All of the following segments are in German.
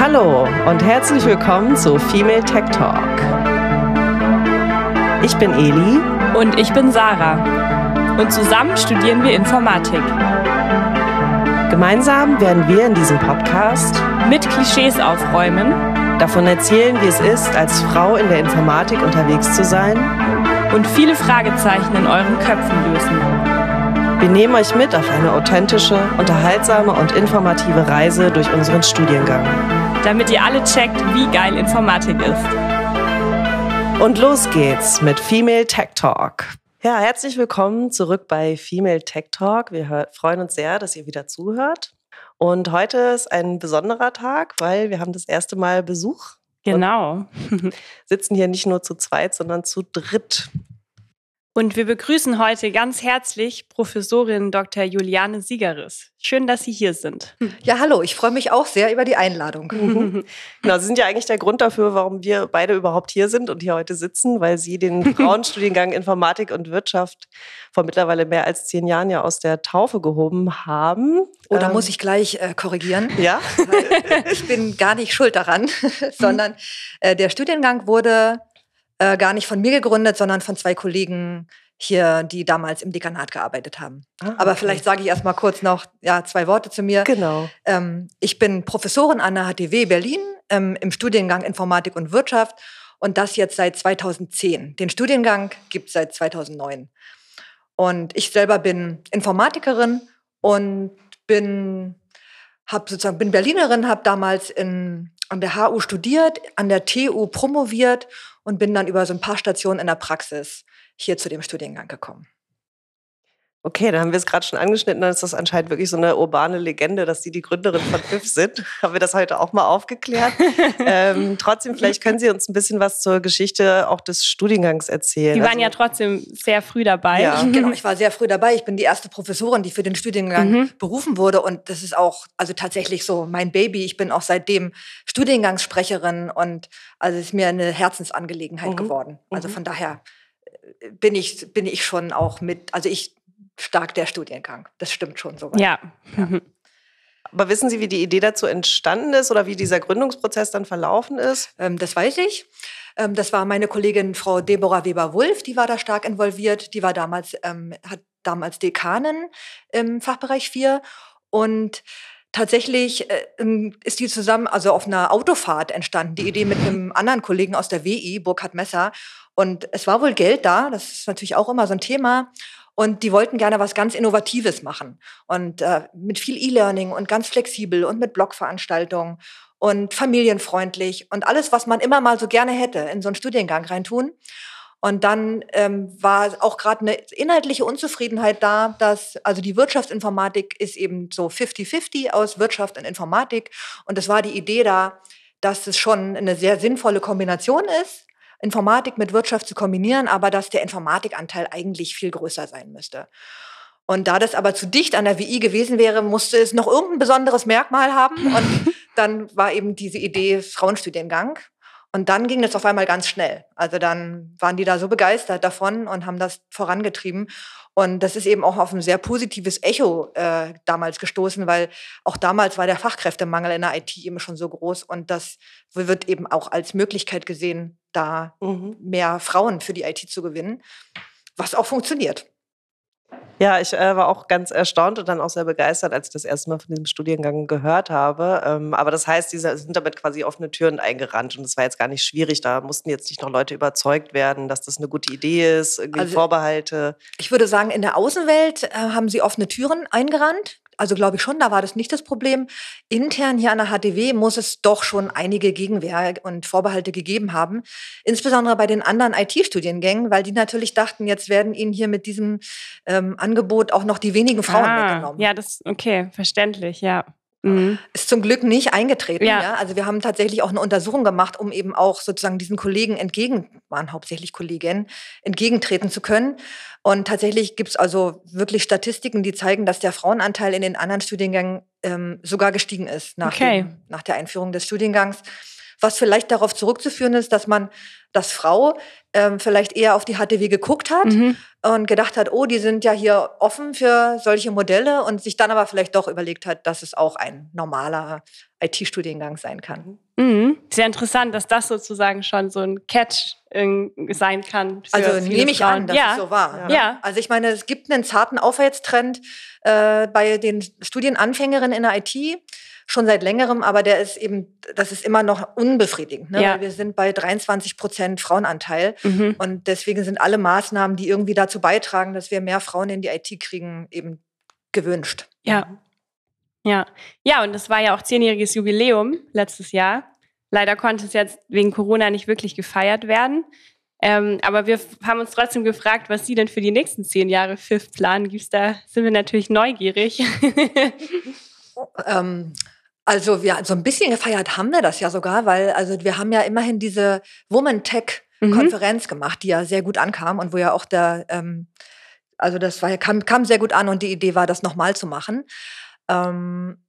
Hallo und herzlich willkommen zu Female Tech Talk. Ich bin Eli und ich bin Sarah und zusammen studieren wir Informatik. Gemeinsam werden wir in diesem Podcast mit Klischees aufräumen, davon erzählen, wie es ist, als Frau in der Informatik unterwegs zu sein und viele Fragezeichen in euren Köpfen lösen. Wir nehmen euch mit auf eine authentische, unterhaltsame und informative Reise durch unseren Studiengang. Damit ihr alle checkt, wie geil Informatik ist. Und los geht's mit Female Tech Talk. Ja, herzlich willkommen zurück bei Female Tech Talk. Wir freuen uns sehr, dass ihr wieder zuhört. Und heute ist ein besonderer Tag, weil wir haben das erste Mal Besuch. Genau. sitzen hier nicht nur zu zweit, sondern zu dritt. Und wir begrüßen heute ganz herzlich Professorin Dr. Juliane Siegeris. Schön, dass Sie hier sind. Ja, hallo, ich freue mich auch sehr über die Einladung. genau, Sie sind ja eigentlich der Grund dafür, warum wir beide überhaupt hier sind und hier heute sitzen, weil Sie den Frauenstudiengang Informatik und Wirtschaft vor mittlerweile mehr als zehn Jahren ja aus der Taufe gehoben haben. Oder oh, ähm, muss ich gleich äh, korrigieren? Ja. ich bin gar nicht schuld daran, sondern äh, der Studiengang wurde äh, gar nicht von mir gegründet, sondern von zwei Kollegen hier, die damals im Dekanat gearbeitet haben. Ah, okay. Aber vielleicht sage ich erst mal kurz noch ja, zwei Worte zu mir. Genau. Ähm, ich bin Professorin an der HTW Berlin ähm, im Studiengang Informatik und Wirtschaft und das jetzt seit 2010. Den Studiengang gibt es seit 2009. Und ich selber bin Informatikerin und bin, hab sozusagen, bin Berlinerin, habe damals in, an der HU studiert, an der TU promoviert und bin dann über so ein paar Stationen in der Praxis hier zu dem Studiengang gekommen. Okay, da haben wir es gerade schon angeschnitten, dann ist das anscheinend wirklich so eine urbane Legende, dass Sie die Gründerin von PIF sind. haben wir das heute auch mal aufgeklärt. ähm, trotzdem, vielleicht können Sie uns ein bisschen was zur Geschichte auch des Studiengangs erzählen. Sie waren also, ja trotzdem sehr früh dabei. Ja. Genau, ich war sehr früh dabei. Ich bin die erste Professorin, die für den Studiengang mhm. berufen wurde. Und das ist auch also tatsächlich so mein Baby. Ich bin auch seitdem Studiengangssprecherin und also ist mir eine Herzensangelegenheit mhm. geworden. Also mhm. von daher äh, bin ich, bin ich schon auch mit, also ich stark der Studiengang. Das stimmt schon so. Ja. ja. Aber wissen Sie, wie die Idee dazu entstanden ist oder wie dieser Gründungsprozess dann verlaufen ist? Ähm, das weiß ich. Ähm, das war meine Kollegin Frau Deborah Weber-Wulff, die war da stark involviert. Die war damals, ähm, hat damals Dekanin im Fachbereich 4 und tatsächlich äh, ist die zusammen, also auf einer Autofahrt entstanden, die Idee mit einem anderen Kollegen aus der WI, Burkhard Messer. Und es war wohl Geld da, das ist natürlich auch immer so ein Thema. Und die wollten gerne was ganz Innovatives machen. Und äh, mit viel E-Learning und ganz flexibel und mit Blogveranstaltungen und familienfreundlich und alles, was man immer mal so gerne hätte, in so einen Studiengang reintun. Und dann ähm, war auch gerade eine inhaltliche Unzufriedenheit da, dass also die Wirtschaftsinformatik ist eben so 50-50 aus Wirtschaft und Informatik. Und es war die Idee da, dass es schon eine sehr sinnvolle Kombination ist, Informatik mit Wirtschaft zu kombinieren, aber dass der Informatikanteil eigentlich viel größer sein müsste. Und da das aber zu dicht an der WI gewesen wäre, musste es noch irgendein besonderes Merkmal haben. Und dann war eben diese Idee Frauenstudiengang. Und dann ging das auf einmal ganz schnell. Also dann waren die da so begeistert davon und haben das vorangetrieben. Und das ist eben auch auf ein sehr positives Echo äh, damals gestoßen, weil auch damals war der Fachkräftemangel in der IT eben schon so groß und das wird eben auch als Möglichkeit gesehen, da mhm. mehr Frauen für die IT zu gewinnen, was auch funktioniert. Ja, ich äh, war auch ganz erstaunt und dann auch sehr begeistert, als ich das erste Mal von diesem Studiengang gehört habe. Ähm, aber das heißt, die sind damit quasi offene Türen eingerannt und das war jetzt gar nicht schwierig. Da mussten jetzt nicht noch Leute überzeugt werden, dass das eine gute Idee ist, irgendwie also, Vorbehalte. Ich würde sagen, in der Außenwelt äh, haben sie offene Türen eingerannt. Also glaube ich schon, da war das nicht das Problem. Intern hier an der HTW muss es doch schon einige Gegenwehr und Vorbehalte gegeben haben. Insbesondere bei den anderen IT-Studiengängen, weil die natürlich dachten, jetzt werden ihnen hier mit diesem ähm, Angebot auch noch die wenigen Frauen ah, weggenommen. Ja, das okay, verständlich, ja. Mhm. Ist zum Glück nicht eingetreten. Ja. ja. Also wir haben tatsächlich auch eine Untersuchung gemacht, um eben auch sozusagen diesen Kollegen entgegen, waren hauptsächlich Kolleginnen, entgegentreten zu können. Und tatsächlich gibt es also wirklich Statistiken, die zeigen, dass der Frauenanteil in den anderen Studiengängen ähm, sogar gestiegen ist nach, okay. dem, nach der Einführung des Studiengangs. Was vielleicht darauf zurückzuführen ist, dass man, dass Frau ähm, vielleicht eher auf die HTW geguckt hat mhm. und gedacht hat, oh, die sind ja hier offen für solche Modelle und sich dann aber vielleicht doch überlegt hat, dass es auch ein normaler IT-Studiengang sein kann. Mhm. Sehr interessant, dass das sozusagen schon so ein Catch sein kann. also nehme ich an, dass ja. es so war. Ja. Also ich meine, es gibt einen zarten Aufwärtstrend äh, bei den Studienanfängerinnen in der IT schon seit längerem, aber der ist eben, das ist immer noch unbefriedigend. Ne? Ja. wir sind bei 23 Prozent Frauenanteil mhm. und deswegen sind alle Maßnahmen, die irgendwie dazu beitragen, dass wir mehr Frauen in die IT kriegen, eben gewünscht. Ja. Ja. Ja, und das war ja auch zehnjähriges Jubiläum letztes Jahr. Leider konnte es jetzt wegen Corona nicht wirklich gefeiert werden. Ähm, aber wir haben uns trotzdem gefragt, was Sie denn für die nächsten zehn Jahre FIF planen. Gibt's da sind wir natürlich neugierig. ähm, also wir so ein bisschen gefeiert haben wir das ja sogar, weil also wir haben ja immerhin diese Woman Tech mhm. Konferenz mhm. gemacht, die ja sehr gut ankam und wo ja auch der ähm, also das war, kam, kam sehr gut an und die Idee war, das nochmal zu machen. Ähm,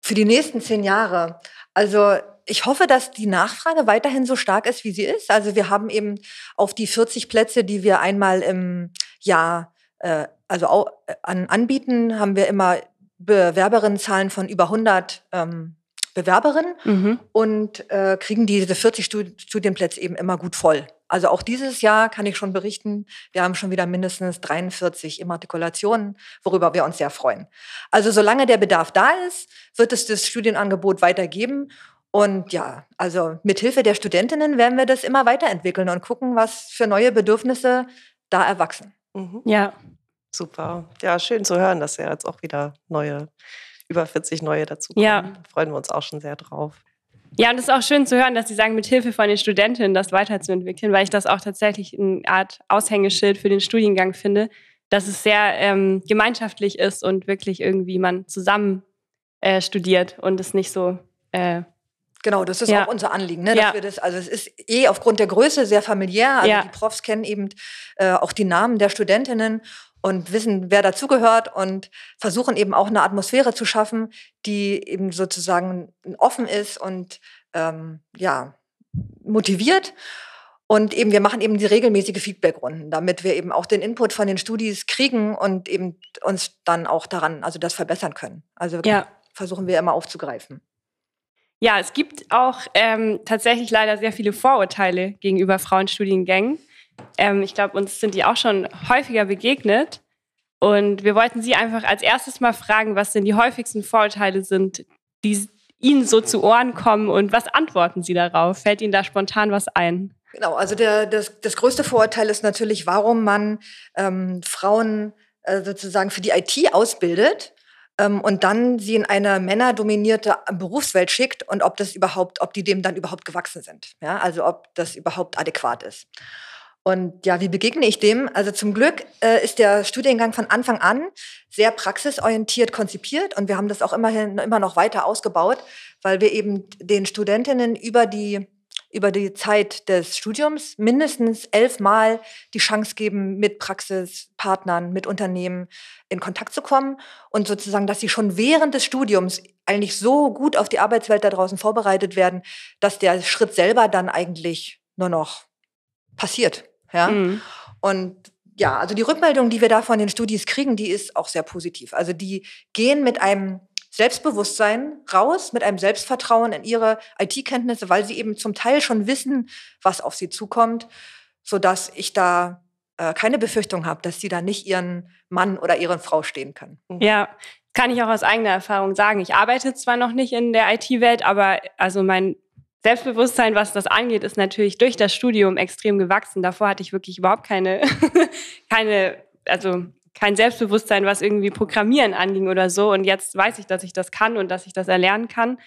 für die nächsten zehn Jahre. Also ich hoffe, dass die Nachfrage weiterhin so stark ist, wie sie ist. Also wir haben eben auf die 40 Plätze, die wir einmal im Jahr äh, also äh, an, anbieten, haben wir immer Bewerberinnenzahlen von über 100 ähm, Bewerberinnen mhm. und äh, kriegen diese 40 Studienplätze eben immer gut voll. Also auch dieses Jahr kann ich schon berichten, wir haben schon wieder mindestens 43 Immatrikulationen, worüber wir uns sehr freuen. Also solange der Bedarf da ist, wird es das Studienangebot weitergeben. Und ja, also mit Hilfe der Studentinnen werden wir das immer weiterentwickeln und gucken, was für neue Bedürfnisse da erwachsen. Mhm. Ja, super. Ja, schön zu hören, dass ja jetzt auch wieder neue, über 40 neue dazukommen. Ja. Da freuen wir uns auch schon sehr drauf. Ja, und es ist auch schön zu hören, dass Sie sagen, mit Hilfe von den Studentinnen das weiterzuentwickeln, weil ich das auch tatsächlich eine Art Aushängeschild für den Studiengang finde, dass es sehr ähm, gemeinschaftlich ist und wirklich irgendwie man zusammen äh, studiert und es nicht so äh, Genau, das ist ja. auch unser Anliegen, ne? dass ja. wir das, also es ist eh aufgrund der Größe sehr familiär. Also ja. die Profs kennen eben äh, auch die Namen der Studentinnen und wissen, wer dazugehört und versuchen eben auch eine Atmosphäre zu schaffen, die eben sozusagen offen ist und ähm, ja motiviert. Und eben, wir machen eben die regelmäßige Feedbackrunden, damit wir eben auch den Input von den Studis kriegen und eben uns dann auch daran, also das verbessern können. Also ja. versuchen wir immer aufzugreifen. Ja, es gibt auch ähm, tatsächlich leider sehr viele Vorurteile gegenüber Frauenstudiengängen. Ähm, ich glaube, uns sind die auch schon häufiger begegnet. Und wir wollten Sie einfach als erstes mal fragen, was denn die häufigsten Vorurteile sind, die Ihnen so zu Ohren kommen und was antworten Sie darauf? Fällt Ihnen da spontan was ein? Genau, also der, das, das größte Vorurteil ist natürlich, warum man ähm, Frauen äh, sozusagen für die IT ausbildet ähm, und dann sie in eine männerdominierte Berufswelt schickt und ob das überhaupt, ob die dem dann überhaupt gewachsen sind. Ja, also ob das überhaupt adäquat ist. Und ja, wie begegne ich dem? Also zum Glück äh, ist der Studiengang von Anfang an sehr praxisorientiert konzipiert und wir haben das auch immerhin immer noch weiter ausgebaut, weil wir eben den Studentinnen über die über die Zeit des Studiums mindestens elfmal die Chance geben, mit Praxispartnern, mit Unternehmen in Kontakt zu kommen und sozusagen, dass sie schon während des Studiums eigentlich so gut auf die Arbeitswelt da draußen vorbereitet werden, dass der Schritt selber dann eigentlich nur noch passiert. Ja? Mhm. Und ja, also die Rückmeldung, die wir da von den Studis kriegen, die ist auch sehr positiv. Also die gehen mit einem Selbstbewusstsein raus, mit einem Selbstvertrauen in ihre IT-Kenntnisse, weil sie eben zum Teil schon wissen, was auf sie zukommt, so dass ich da äh, keine Befürchtung habe, dass sie da nicht ihren Mann oder ihre Frau stehen können. Mhm. Ja, kann ich auch aus eigener Erfahrung sagen. Ich arbeite zwar noch nicht in der IT-Welt, aber also mein Selbstbewusstsein, was das angeht, ist natürlich durch das Studium extrem gewachsen. Davor hatte ich wirklich überhaupt keine, keine, also kein Selbstbewusstsein, was irgendwie Programmieren anging oder so. Und jetzt weiß ich, dass ich das kann und dass ich das erlernen kann.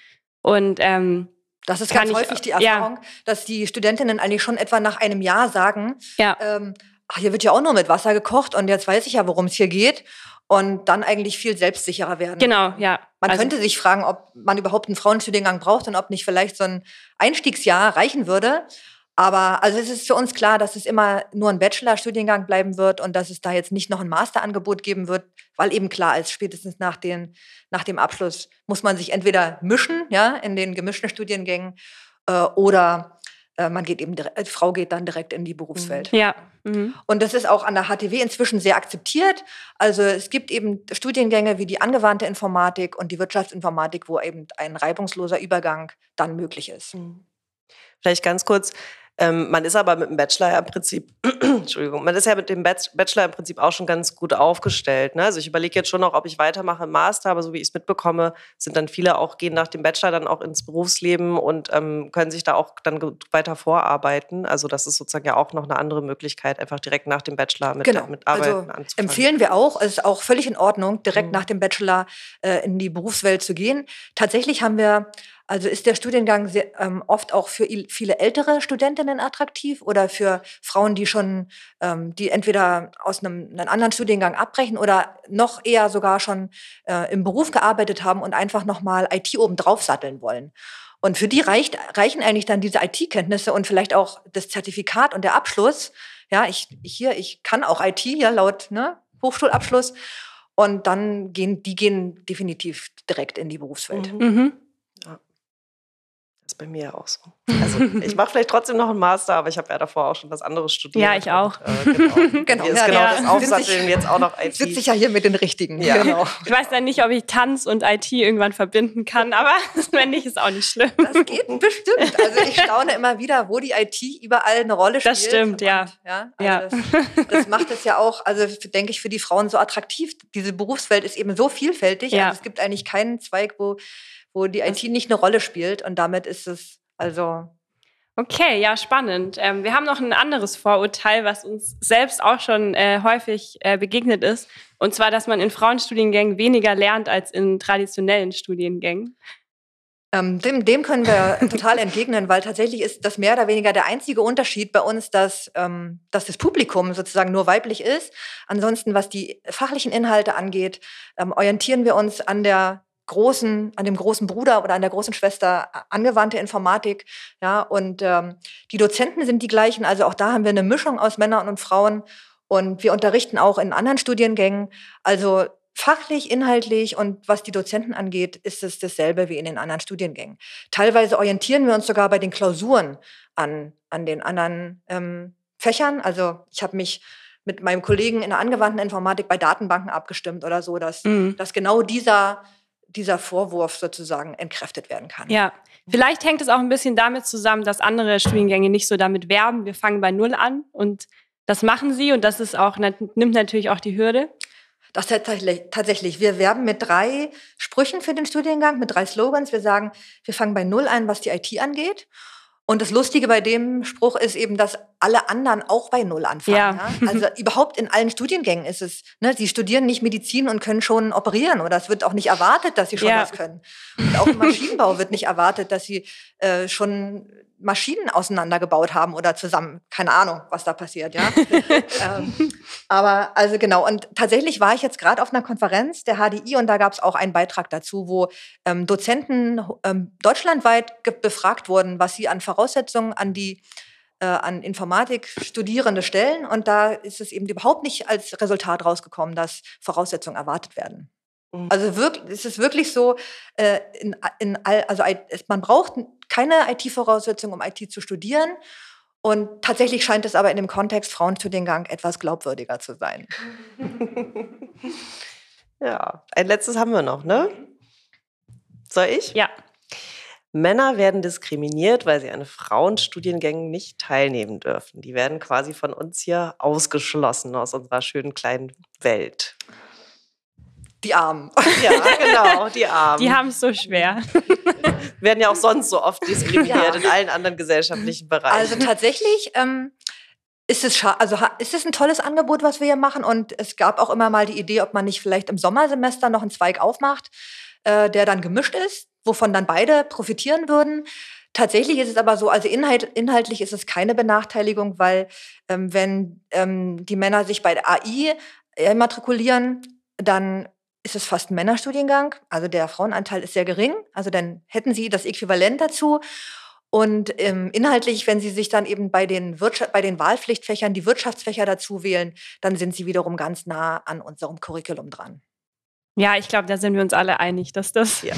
Und ähm, das ist ganz häufig die Erfahrung, ja. dass die Studentinnen eigentlich schon etwa nach einem Jahr sagen, ja. ähm, ach, hier wird ja auch nur mit Wasser gekocht und jetzt weiß ich ja, worum es hier geht. Und dann eigentlich viel selbstsicherer werden. Genau, ja. Man also, könnte sich fragen, ob man überhaupt einen Frauenstudiengang braucht und ob nicht vielleicht so ein Einstiegsjahr reichen würde. Aber also es ist für uns klar, dass es immer nur ein Bachelorstudiengang bleiben wird und dass es da jetzt nicht noch ein Masterangebot geben wird, weil eben klar ist, spätestens nach, den, nach dem Abschluss muss man sich entweder mischen, ja, in den gemischten Studiengängen äh, oder man geht eben, die Frau geht dann direkt in die Berufswelt. Ja. Mhm. Und das ist auch an der HTW inzwischen sehr akzeptiert. Also es gibt eben Studiengänge wie die angewandte Informatik und die Wirtschaftsinformatik, wo eben ein reibungsloser Übergang dann möglich ist. Mhm. Vielleicht ganz kurz, ähm, man ist aber mit dem Bachelor ja im Prinzip, Entschuldigung, man ist ja mit dem Bachelor im Prinzip auch schon ganz gut aufgestellt. Ne? Also ich überlege jetzt schon noch, ob ich weitermache im Master, aber so wie ich es mitbekomme, sind dann viele auch, gehen nach dem Bachelor dann auch ins Berufsleben und ähm, können sich da auch dann weiter vorarbeiten. Also das ist sozusagen ja auch noch eine andere Möglichkeit, einfach direkt nach dem Bachelor mit, genau. mit Arbeiten also anzufangen. Empfehlen wir auch, es ist auch völlig in Ordnung, direkt mhm. nach dem Bachelor äh, in die Berufswelt zu gehen. Tatsächlich haben wir also ist der Studiengang sehr, ähm, oft auch für viele ältere Studentinnen attraktiv oder für Frauen, die schon, ähm, die entweder aus einem, einem, anderen Studiengang abbrechen oder noch eher sogar schon äh, im Beruf gearbeitet haben und einfach nochmal IT oben drauf satteln wollen. Und für die reicht, reichen eigentlich dann diese IT-Kenntnisse und vielleicht auch das Zertifikat und der Abschluss. Ja, ich hier, ich kann auch IT ja laut ne, Hochschulabschluss. Und dann gehen, die gehen definitiv direkt in die Berufswelt. Mhm. Ist bei mir auch so. Also ich mache vielleicht trotzdem noch einen Master, aber ich habe ja davor auch schon was anderes studiert. Ja, ich auch. Und, äh, genau. genau. Hier ist genau ja. das Aufsatteln jetzt auch noch IT. Sitze ich ja hier mit den Richtigen. Ja. Genau. Ich weiß dann nicht, ob ich Tanz und IT irgendwann verbinden kann, aber wenn nicht, ist auch nicht schlimm. Das geht bestimmt. Also ich staune immer wieder, wo die IT überall eine Rolle spielt. Das stimmt, ja. Und, ja, also ja. Das, das, macht es ja auch, also denke ich, für die Frauen so attraktiv. Diese Berufswelt ist eben so vielfältig. Ja. Also es gibt eigentlich keinen Zweig, wo wo die IT nicht eine Rolle spielt. Und damit ist es also. Okay, ja, spannend. Ähm, wir haben noch ein anderes Vorurteil, was uns selbst auch schon äh, häufig äh, begegnet ist. Und zwar, dass man in Frauenstudiengängen weniger lernt als in traditionellen Studiengängen. Ähm, dem, dem, können wir total entgegnen, weil tatsächlich ist das mehr oder weniger der einzige Unterschied bei uns, dass, ähm, dass das Publikum sozusagen nur weiblich ist. Ansonsten, was die fachlichen Inhalte angeht, ähm, orientieren wir uns an der großen, an dem großen Bruder oder an der großen Schwester angewandte Informatik. Ja, und ähm, die Dozenten sind die gleichen. Also auch da haben wir eine Mischung aus Männern und Frauen. Und wir unterrichten auch in anderen Studiengängen. Also fachlich, inhaltlich und was die Dozenten angeht, ist es dasselbe wie in den anderen Studiengängen. Teilweise orientieren wir uns sogar bei den Klausuren an, an den anderen ähm, Fächern. Also ich habe mich mit meinem Kollegen in der angewandten Informatik bei Datenbanken abgestimmt oder so, dass, mhm. dass genau dieser dieser Vorwurf sozusagen entkräftet werden kann. Ja, vielleicht hängt es auch ein bisschen damit zusammen, dass andere Studiengänge nicht so damit werben. Wir fangen bei Null an und das machen sie und das ist auch, nimmt natürlich auch die Hürde. Das tatsächlich, tatsächlich. Wir werben mit drei Sprüchen für den Studiengang, mit drei Slogans. Wir sagen, wir fangen bei Null an, was die IT angeht. Und das Lustige bei dem Spruch ist eben, dass alle anderen auch bei Null anfangen. Ja. ja? Also überhaupt in allen Studiengängen ist es, ne, sie studieren nicht Medizin und können schon operieren oder es wird auch nicht erwartet, dass sie schon ja. was können. Und auch im Maschinenbau wird nicht erwartet, dass sie äh, schon Maschinen auseinandergebaut haben oder zusammen. Keine Ahnung, was da passiert, ja. ähm, aber also genau. Und tatsächlich war ich jetzt gerade auf einer Konferenz der HDI und da gab es auch einen Beitrag dazu, wo ähm, Dozenten ähm, deutschlandweit befragt wurden, was sie an Voraussetzungen an die äh, an Informatik Studierende stellen. Und da ist es eben überhaupt nicht als Resultat rausgekommen, dass Voraussetzungen erwartet werden. Also wirklich, es ist wirklich so, äh, in, in all, also man braucht keine IT-Voraussetzung, um IT zu studieren. Und tatsächlich scheint es aber in dem Kontext Frauenstudiengang etwas glaubwürdiger zu sein. ja, ein letztes haben wir noch, ne? Soll ich? Ja. Männer werden diskriminiert, weil sie an Frauenstudiengängen nicht teilnehmen dürfen. Die werden quasi von uns hier ausgeschlossen aus unserer schönen kleinen Welt. Die Armen. Ja, genau, die Armen. Die haben es so schwer. Werden ja auch sonst so oft diskriminiert ja. in allen anderen gesellschaftlichen Bereichen. Also tatsächlich ähm, ist es also ist es ein tolles Angebot, was wir hier machen. Und es gab auch immer mal die Idee, ob man nicht vielleicht im Sommersemester noch einen Zweig aufmacht, äh, der dann gemischt ist, wovon dann beide profitieren würden. Tatsächlich ist es aber so, also inhalt, inhaltlich ist es keine Benachteiligung, weil ähm, wenn ähm, die Männer sich bei der AI immatrikulieren, dann ist es fast ein Männerstudiengang. Also der Frauenanteil ist sehr gering. Also dann hätten sie das Äquivalent dazu. Und ähm, inhaltlich, wenn Sie sich dann eben bei den, Wirtschaft, bei den Wahlpflichtfächern die Wirtschaftsfächer dazu wählen, dann sind Sie wiederum ganz nah an unserem Curriculum dran. Ja, ich glaube, da sind wir uns alle einig, dass das. Ja,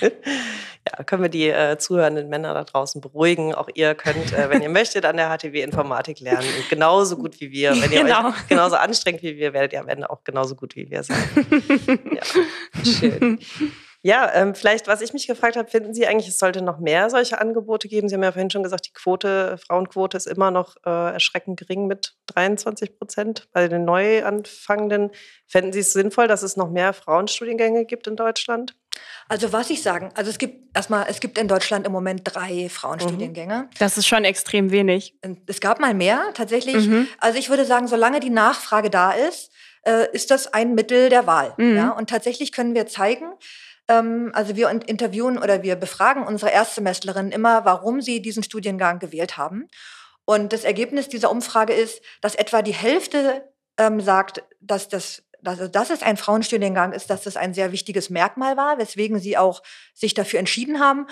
Ja, können wir die äh, zuhörenden Männer da draußen beruhigen. Auch ihr könnt, äh, wenn ihr möchtet, an der HTW Informatik lernen. Und genauso gut wie wir. Wenn ihr genau. euch genauso anstrengt wie wir, werdet ihr am Ende auch genauso gut wie wir sein. ja, schön. Ja, ähm, vielleicht, was ich mich gefragt habe, finden Sie eigentlich, es sollte noch mehr solche Angebote geben? Sie haben ja vorhin schon gesagt, die Quote, Frauenquote ist immer noch äh, erschreckend gering mit 23 Prozent. Bei den Neuanfangenden, fänden Sie es sinnvoll, dass es noch mehr Frauenstudiengänge gibt in Deutschland? Also was ich sagen, also es gibt erstmal, es gibt in Deutschland im Moment drei Frauenstudiengänge. Mhm. Das ist schon extrem wenig. Es gab mal mehr, tatsächlich. Mhm. Also ich würde sagen, solange die Nachfrage da ist, äh, ist das ein Mittel der Wahl. Mhm. Ja? Und tatsächlich können wir zeigen, ähm, also wir interviewen oder wir befragen unsere Erstsemestlerinnen immer, warum sie diesen Studiengang gewählt haben. Und das Ergebnis dieser Umfrage ist, dass etwa die Hälfte ähm, sagt, dass das also dass es ein Frauenstudiengang ist, dass das ein sehr wichtiges Merkmal war, weswegen sie auch sich dafür entschieden haben.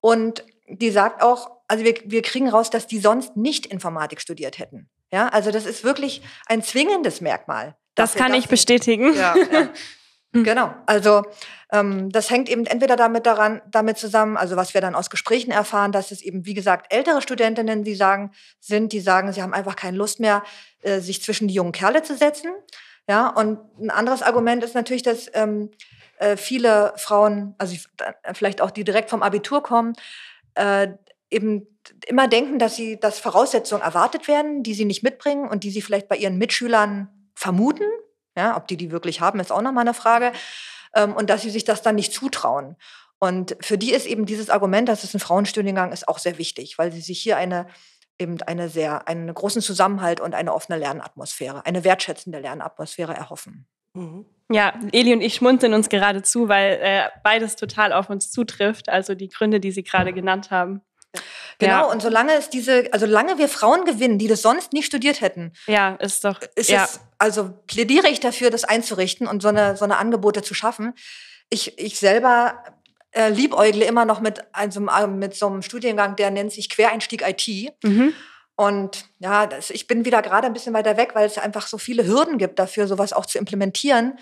Und die sagt auch, also wir, wir kriegen raus, dass die sonst nicht Informatik studiert hätten. Ja, also das ist wirklich ein zwingendes Merkmal. Das kann ich bestätigen. Ja, ja. Genau. Also ähm, das hängt eben entweder damit daran, damit zusammen, also was wir dann aus Gesprächen erfahren, dass es eben wie gesagt ältere Studentinnen, die sagen, sind, die sagen, sie haben einfach keine Lust mehr, äh, sich zwischen die jungen Kerle zu setzen. Ja. Und ein anderes Argument ist natürlich, dass ähm, äh, viele Frauen, also vielleicht auch die direkt vom Abitur kommen, äh, eben immer denken, dass sie, dass Voraussetzungen erwartet werden, die sie nicht mitbringen und die sie vielleicht bei ihren Mitschülern vermuten ja, ob die die wirklich haben, ist auch nochmal eine Frage. Ähm, und dass sie sich das dann nicht zutrauen. Und für die ist eben dieses Argument, dass es ein Frauenstudiengang ist, auch sehr wichtig, weil sie sich hier eine eben eine sehr, einen großen Zusammenhalt und eine offene Lernatmosphäre, eine wertschätzende Lernatmosphäre erhoffen. Mhm. Ja, Eli und ich schmunzeln uns gerade zu, weil äh, beides total auf uns zutrifft. Also die Gründe, die Sie gerade genannt haben. Genau, ja. und solange es diese, also solange wir Frauen gewinnen, die das sonst nicht studiert hätten, ja, ist doch, ist ja. es, also plädiere ich dafür, das einzurichten und so eine, so eine Angebote zu schaffen. Ich, ich selber äh, liebäugle immer noch mit, also, mit so einem Studiengang, der nennt sich Quereinstieg IT. Mhm. Und ja, das, ich bin wieder gerade ein bisschen weiter weg, weil es einfach so viele Hürden gibt dafür, sowas auch zu implementieren.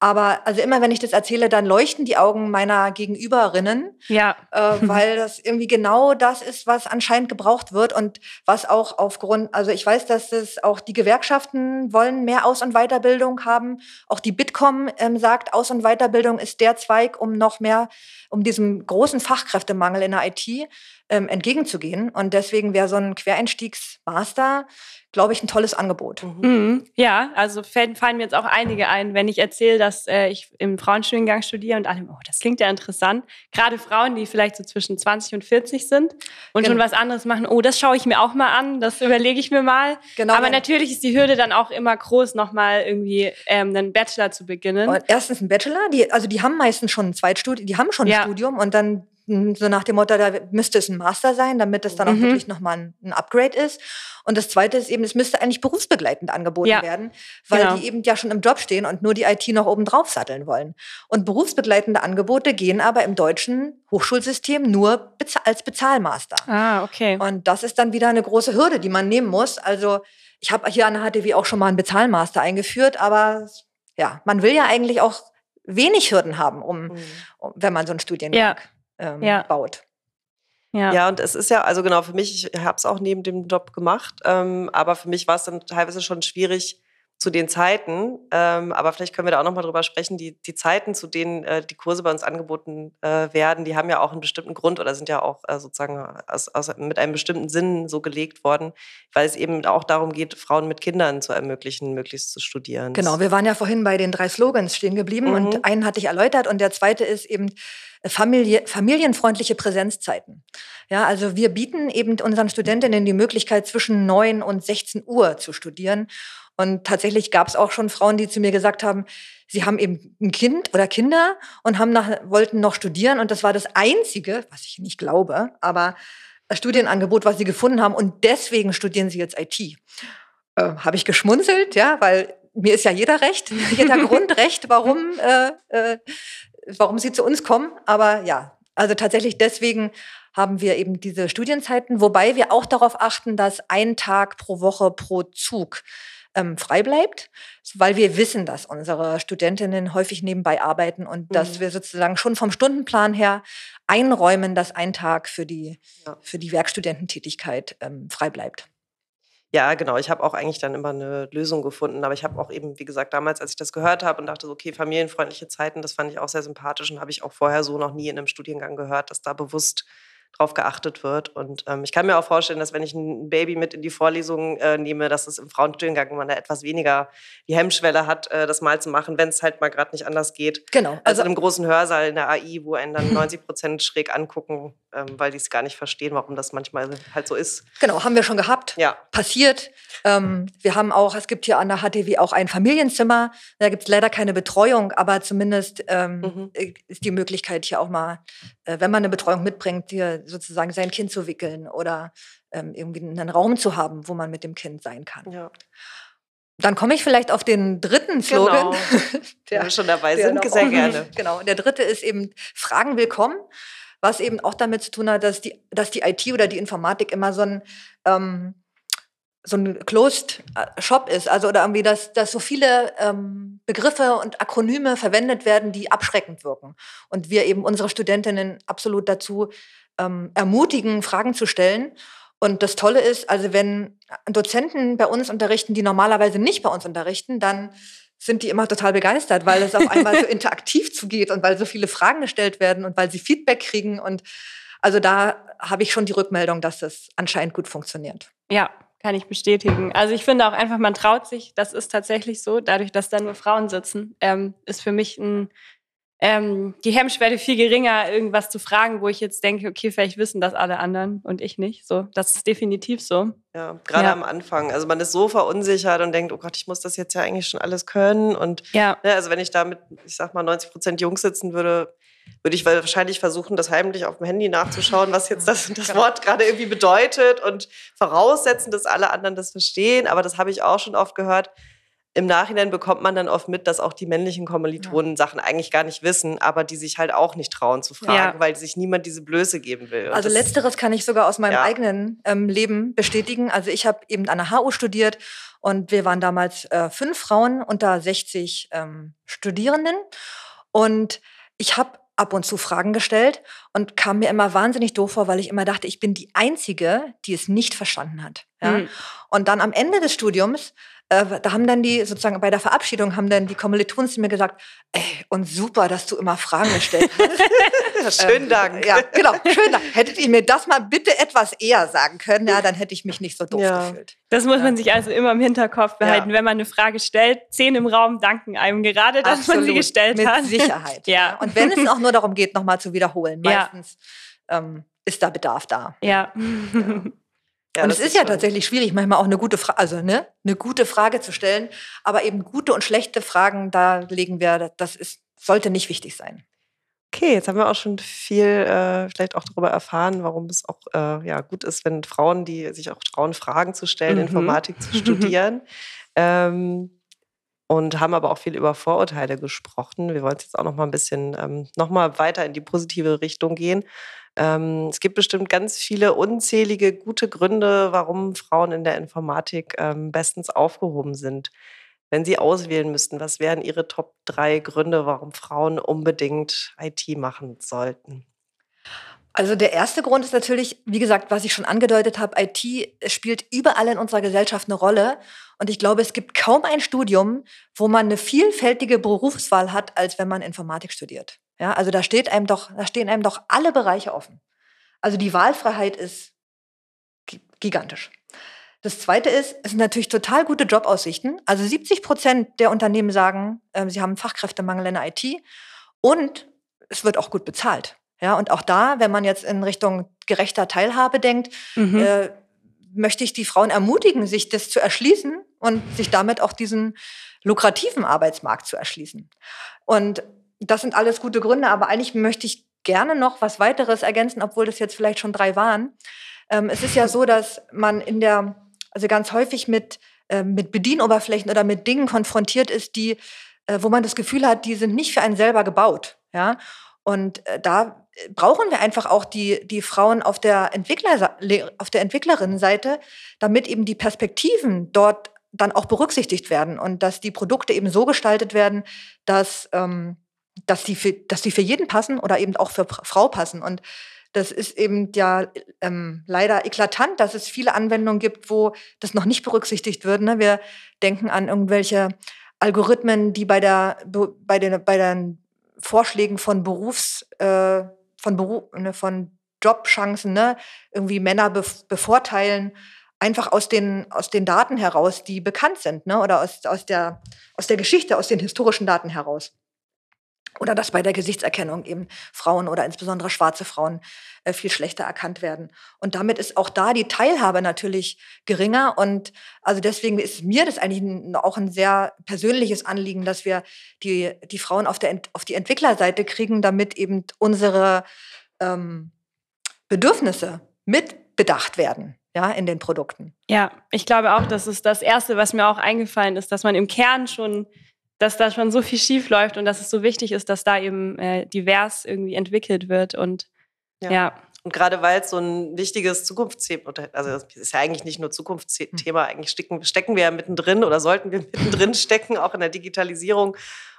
Aber also immer, wenn ich das erzähle, dann leuchten die Augen meiner Gegenüberinnen, ja. äh, weil das irgendwie genau das ist, was anscheinend gebraucht wird und was auch aufgrund, also ich weiß, dass es auch die Gewerkschaften wollen mehr Aus- und Weiterbildung haben. Auch die Bitkom ähm, sagt, Aus- und Weiterbildung ist der Zweig, um noch mehr, um diesem großen Fachkräftemangel in der IT ähm, entgegenzugehen. Und deswegen wäre so ein Quereinstiegsmaster glaube ich, ein tolles Angebot. Mhm. Mhm. Ja, also fallen, fallen mir jetzt auch einige ein, wenn ich erzähle, dass äh, ich im Frauenstudiengang studiere und alle, oh, das klingt ja interessant. Gerade Frauen, die vielleicht so zwischen 20 und 40 sind und genau. schon was anderes machen, oh, das schaue ich mir auch mal an, das überlege ich mir mal. Genau. Aber natürlich ist die Hürde dann auch immer groß, nochmal irgendwie ähm, einen Bachelor zu beginnen. Und erstens ein Bachelor, die, also die haben meistens schon ein Zweitstudium, die haben schon ein ja. Studium und dann so nach dem Motto, da müsste es ein Master sein, damit es dann auch mhm. wirklich nochmal ein, ein Upgrade ist. Und das Zweite ist eben, es müsste eigentlich berufsbegleitend angeboten ja. werden, weil genau. die eben ja schon im Job stehen und nur die IT noch oben drauf satteln wollen. Und berufsbegleitende Angebote gehen aber im deutschen Hochschulsystem nur als Bezahlmaster. Ah, okay. Und das ist dann wieder eine große Hürde, die man nehmen muss. Also ich habe hier an der HTW auch schon mal einen Bezahlmaster eingeführt, aber ja, man will ja eigentlich auch wenig Hürden haben, um, mhm. um wenn man so einen Studiengang ja ähm, ja. baut. Ja. ja, und es ist ja, also genau, für mich, ich habe es auch neben dem Job gemacht, ähm, aber für mich war es dann teilweise schon schwierig, zu den Zeiten, ähm, aber vielleicht können wir da auch noch mal drüber sprechen, die, die Zeiten, zu denen äh, die Kurse bei uns angeboten äh, werden, die haben ja auch einen bestimmten Grund oder sind ja auch äh, sozusagen aus, aus, mit einem bestimmten Sinn so gelegt worden, weil es eben auch darum geht, Frauen mit Kindern zu ermöglichen, möglichst zu studieren. Genau, wir waren ja vorhin bei den drei Slogans stehen geblieben mhm. und einen hatte ich erläutert und der zweite ist eben Familie, familienfreundliche Präsenzzeiten. Ja, also wir bieten eben unseren Studentinnen die Möglichkeit, zwischen 9 und 16 Uhr zu studieren. Und tatsächlich gab es auch schon Frauen, die zu mir gesagt haben, sie haben eben ein Kind oder Kinder und haben nach, wollten noch studieren. Und das war das Einzige, was ich nicht glaube, aber das Studienangebot, was sie gefunden haben. Und deswegen studieren sie jetzt IT. Äh, habe ich geschmunzelt, ja, weil mir ist ja jeder recht, jeder Grund recht, warum, äh, äh, warum sie zu uns kommen. Aber ja, also tatsächlich deswegen haben wir eben diese Studienzeiten, wobei wir auch darauf achten, dass ein Tag pro Woche pro Zug ähm, frei bleibt, weil wir wissen, dass unsere Studentinnen häufig nebenbei arbeiten und mhm. dass wir sozusagen schon vom Stundenplan her einräumen, dass ein Tag für die, ja. für die Werkstudententätigkeit ähm, frei bleibt. Ja, genau. Ich habe auch eigentlich dann immer eine Lösung gefunden. Aber ich habe auch eben, wie gesagt, damals, als ich das gehört habe und dachte, so, okay, familienfreundliche Zeiten, das fand ich auch sehr sympathisch und habe ich auch vorher so noch nie in einem Studiengang gehört, dass da bewusst drauf geachtet wird. Und ähm, ich kann mir auch vorstellen, dass wenn ich ein Baby mit in die Vorlesung äh, nehme, dass es im Frauenstudiengang man da etwas weniger die Hemmschwelle hat, äh, das mal zu machen, wenn es halt mal gerade nicht anders geht. Genau. Also, also in einem großen Hörsaal in der AI, wo einen dann 90 Prozent schräg angucken, ähm, weil die es gar nicht verstehen, warum das manchmal halt so ist. Genau, haben wir schon gehabt. Ja. Passiert. Ähm, wir haben auch, es gibt hier an der HTW auch ein Familienzimmer. Da gibt es leider keine Betreuung, aber zumindest ähm, mhm. ist die Möglichkeit hier auch mal, äh, wenn man eine Betreuung mitbringt, hier sozusagen sein Kind zu wickeln oder ähm, irgendwie einen Raum zu haben, wo man mit dem Kind sein kann. Ja. Dann komme ich vielleicht auf den dritten Slogan. Genau. der, Wenn wir schon dabei sind, sehr gerne. Genau. Der dritte ist eben Fragen willkommen, was eben auch damit zu tun hat, dass die, dass die IT oder die Informatik immer so ein ähm, so ein Closed äh, Shop ist, also oder irgendwie, dass, dass so viele ähm, Begriffe und Akronyme verwendet werden, die abschreckend wirken. Und wir eben unsere Studentinnen absolut dazu ähm, ermutigen, Fragen zu stellen. Und das Tolle ist, also wenn Dozenten bei uns unterrichten, die normalerweise nicht bei uns unterrichten, dann sind die immer total begeistert, weil es auf einmal so interaktiv zugeht und weil so viele Fragen gestellt werden und weil sie Feedback kriegen. Und also da habe ich schon die Rückmeldung, dass das anscheinend gut funktioniert. Ja, kann ich bestätigen. Also ich finde auch einfach, man traut sich, das ist tatsächlich so, dadurch, dass da nur Frauen sitzen, ähm, ist für mich ein ähm, die Hemmschwelle viel geringer, irgendwas zu fragen, wo ich jetzt denke, okay, vielleicht wissen das alle anderen und ich nicht. So, das ist definitiv so. Ja, gerade ja. am Anfang. Also man ist so verunsichert und denkt, oh Gott, ich muss das jetzt ja eigentlich schon alles können. Und ja. Ne, also wenn ich da mit, ich sag mal, 90 Prozent Jungs sitzen würde, würde ich wahrscheinlich versuchen, das heimlich auf dem Handy nachzuschauen, was jetzt das, das genau. Wort gerade irgendwie bedeutet und voraussetzen, dass alle anderen das verstehen. Aber das habe ich auch schon oft gehört im Nachhinein bekommt man dann oft mit, dass auch die männlichen Kommilitonen ja. Sachen eigentlich gar nicht wissen, aber die sich halt auch nicht trauen zu fragen, ja. weil sich niemand diese Blöße geben will. Und also letzteres kann ich sogar aus meinem ja. eigenen ähm, Leben bestätigen. Also ich habe eben an der HU studiert und wir waren damals äh, fünf Frauen unter 60 ähm, Studierenden und ich habe ab und zu Fragen gestellt und kam mir immer wahnsinnig doof vor, weil ich immer dachte, ich bin die Einzige, die es nicht verstanden hat. Ja? Mhm. Und dann am Ende des Studiums äh, da haben dann die, sozusagen bei der Verabschiedung, haben dann die Kommilitonen zu mir gesagt, ey, und super, dass du immer Fragen gestellt hast. schönen ähm, Dank. Ja, genau, schönen Dank. Hättet ihr mir das mal bitte etwas eher sagen können, ja, dann hätte ich mich nicht so doof ja. gefühlt. Das muss man sich also immer im Hinterkopf behalten, ja. wenn man eine Frage stellt. Zehn im Raum danken einem gerade, dass Absolut. man sie gestellt Mit hat. Mit Sicherheit. ja. Und wenn es auch nur darum geht, nochmal zu wiederholen, meistens ähm, ist da Bedarf da. ja. Ja, und es ist, ist ja tatsächlich schwierig, manchmal auch eine gute Frage, also ne, eine gute Frage zu stellen, aber eben gute und schlechte Fragen, da legen wir, das ist, sollte nicht wichtig sein. Okay, jetzt haben wir auch schon viel äh, vielleicht auch darüber erfahren, warum es auch äh, ja, gut ist, wenn Frauen, die sich auch trauen, Fragen zu stellen, mhm. Informatik zu studieren. ähm, und haben aber auch viel über Vorurteile gesprochen. Wir wollen jetzt auch noch mal ein bisschen ähm, noch mal weiter in die positive Richtung gehen. Ähm, es gibt bestimmt ganz viele unzählige gute Gründe, warum Frauen in der Informatik ähm, bestens aufgehoben sind. Wenn Sie auswählen müssten, was wären Ihre Top drei Gründe, warum Frauen unbedingt IT machen sollten? Also der erste Grund ist natürlich, wie gesagt, was ich schon angedeutet habe, IT spielt überall in unserer Gesellschaft eine Rolle. Und ich glaube, es gibt kaum ein Studium, wo man eine vielfältige Berufswahl hat, als wenn man Informatik studiert. Ja, also da steht einem doch, da stehen einem doch alle Bereiche offen. Also die Wahlfreiheit ist gigantisch. Das zweite ist, es sind natürlich total gute Jobaussichten. Also 70 Prozent der Unternehmen sagen, äh, sie haben Fachkräftemangel in der IT und es wird auch gut bezahlt. Ja, und auch da, wenn man jetzt in Richtung gerechter Teilhabe denkt, mhm. äh, möchte ich die Frauen ermutigen, sich das zu erschließen und sich damit auch diesen lukrativen Arbeitsmarkt zu erschließen. Und das sind alles gute Gründe, aber eigentlich möchte ich gerne noch was weiteres ergänzen, obwohl das jetzt vielleicht schon drei waren. Ähm, es ist ja so, dass man in der, also ganz häufig mit, äh, mit Bedienoberflächen oder mit Dingen konfrontiert ist, die, äh, wo man das Gefühl hat, die sind nicht für einen selber gebaut. Ja? Und äh, da brauchen wir einfach auch die, die Frauen auf der, Entwickler, auf der Entwicklerinnenseite, damit eben die Perspektiven dort dann auch berücksichtigt werden und dass die Produkte eben so gestaltet werden, dass, ähm, dass, die für, dass die für jeden passen oder eben auch für Frau passen. Und das ist eben ja ähm, leider eklatant, dass es viele Anwendungen gibt, wo das noch nicht berücksichtigt wird. Ne? Wir denken an irgendwelche Algorithmen, die bei der bei den bei den Vorschlägen von Berufs äh, von Beruf ne, von Jobchancen ne, irgendwie Männer bevorteilen einfach aus den, aus den Daten heraus, die bekannt sind, ne? oder aus, aus, der, aus der Geschichte, aus den historischen Daten heraus. Oder dass bei der Gesichtserkennung eben Frauen oder insbesondere schwarze Frauen äh, viel schlechter erkannt werden. Und damit ist auch da die Teilhabe natürlich geringer. Und also deswegen ist mir das eigentlich auch ein sehr persönliches Anliegen, dass wir die, die Frauen auf, der, auf die Entwicklerseite kriegen, damit eben unsere ähm, Bedürfnisse mitbedacht werden ja, in den Produkten. Ja, ich glaube auch, das ist das Erste, was mir auch eingefallen ist, dass man im Kern schon, dass da schon so viel schief läuft und dass es so wichtig ist, dass da eben äh, divers irgendwie entwickelt wird und ja. ja. Und gerade weil es so ein wichtiges Zukunftsthema, also es ist ja eigentlich nicht nur Zukunftsthema, hm. eigentlich stecken, stecken wir ja mittendrin oder sollten wir mittendrin stecken, auch in der Digitalisierung.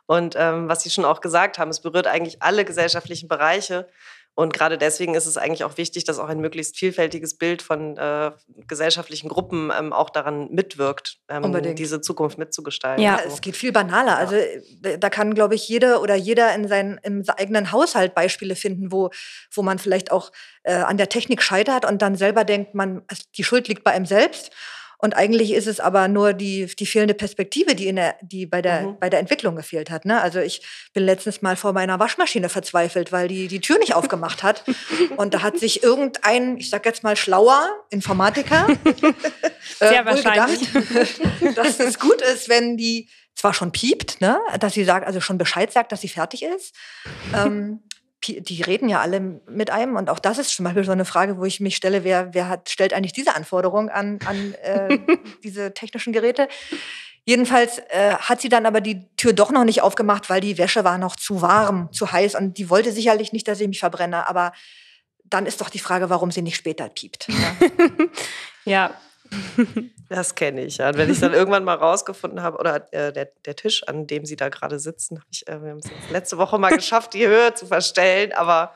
Und ähm, was Sie schon auch gesagt haben, es berührt eigentlich alle gesellschaftlichen Bereiche. Und gerade deswegen ist es eigentlich auch wichtig, dass auch ein möglichst vielfältiges Bild von äh, gesellschaftlichen Gruppen ähm, auch daran mitwirkt, ähm, diese Zukunft mitzugestalten. Ja, so. es geht viel banaler. Also äh, da kann, glaube ich, jede oder jeder in seinen im eigenen Haushalt Beispiele finden, wo, wo man vielleicht auch äh, an der Technik scheitert und dann selber denkt, man, die Schuld liegt bei einem selbst. Und eigentlich ist es aber nur die, die fehlende Perspektive, die, in der, die bei, der, mhm. bei der Entwicklung gefehlt hat. Ne? Also ich bin letztens mal vor meiner Waschmaschine verzweifelt, weil die die Tür nicht aufgemacht hat. Und da hat sich irgendein, ich sag jetzt mal schlauer Informatiker äh, Sehr wahrscheinlich. gedacht, dass es gut ist, wenn die zwar schon piept, ne, dass sie sagt, also schon Bescheid sagt, dass sie fertig ist. Ähm, die reden ja alle mit einem und auch das ist zum Beispiel so eine Frage, wo ich mich stelle, wer, wer hat, stellt eigentlich diese Anforderung an, an äh, diese technischen Geräte? Jedenfalls äh, hat sie dann aber die Tür doch noch nicht aufgemacht, weil die Wäsche war noch zu warm, zu heiß und die wollte sicherlich nicht, dass ich mich verbrenne, aber dann ist doch die Frage, warum sie nicht später piept. Ja, ja Das kenne ich. Ja. Und wenn ich dann irgendwann mal rausgefunden habe, oder äh, der, der Tisch, an dem Sie da gerade sitzen, habe ich, äh, wir haben es letzte Woche mal geschafft, die Höhe zu verstellen, aber